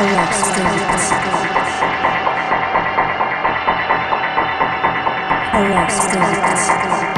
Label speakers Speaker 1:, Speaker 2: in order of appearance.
Speaker 1: Relax, relax.